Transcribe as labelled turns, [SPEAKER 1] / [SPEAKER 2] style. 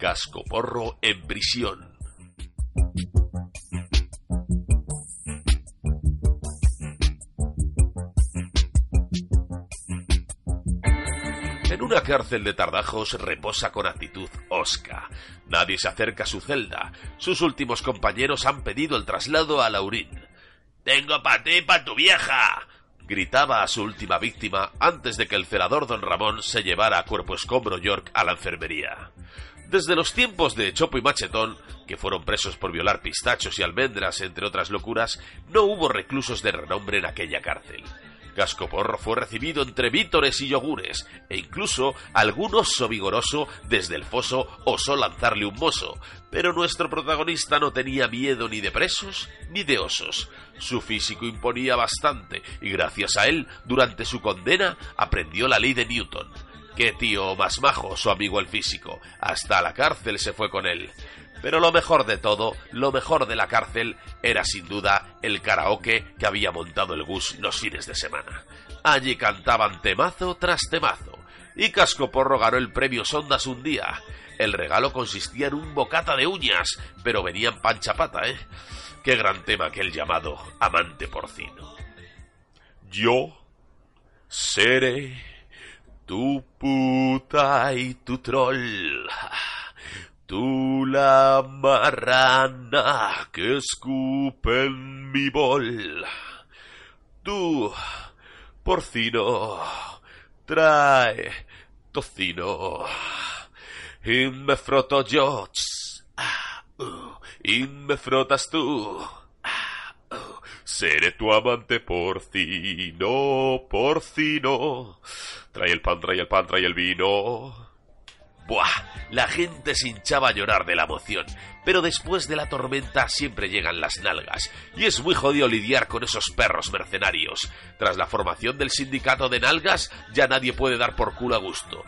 [SPEAKER 1] Casco Porro en prisión. En una cárcel de Tardajos reposa con actitud osca. Nadie se acerca a su celda. Sus últimos compañeros han pedido el traslado a Laurín. Tengo pa' ti pa' tu vieja. Gritaba a su última víctima antes de que el celador don Ramón se llevara a cuerpo escombro York a la enfermería. Desde los tiempos de Chopo y Machetón, que fueron presos por violar pistachos y almendras, entre otras locuras, no hubo reclusos de renombre en aquella cárcel. Cascoporro fue recibido entre vítores y yogures, e incluso algún oso vigoroso desde el foso osó lanzarle un mozo, pero nuestro protagonista no tenía miedo ni de presos ni de osos. Su físico imponía bastante, y gracias a él, durante su condena, aprendió la ley de Newton. Qué tío más majo su amigo el físico. Hasta la cárcel se fue con él. Pero lo mejor de todo, lo mejor de la cárcel, era sin duda el karaoke que había montado el Gus los fines de semana. Allí cantaban temazo tras temazo. Y Cascoporro ganó el premio Sondas un día. El regalo consistía en un bocata de uñas, pero venía en panchapata, ¿eh? Qué gran tema aquel llamado Amante Porcino. Yo seré tu puta y tu troll. Tú la marrana que escupe en mi bol. Tú, porcino, trae tocino. Y me froto yo. ah, uh, y me frotas tú. Seré tu amante porcino, porcino. Trae el pan, trae el pan, trae el vino. Buah, la gente se hinchaba a llorar de la emoción, pero después de la tormenta siempre llegan las nalgas, y es muy jodido lidiar con esos perros mercenarios. Tras la formación del sindicato de nalgas, ya nadie puede dar por culo a gusto.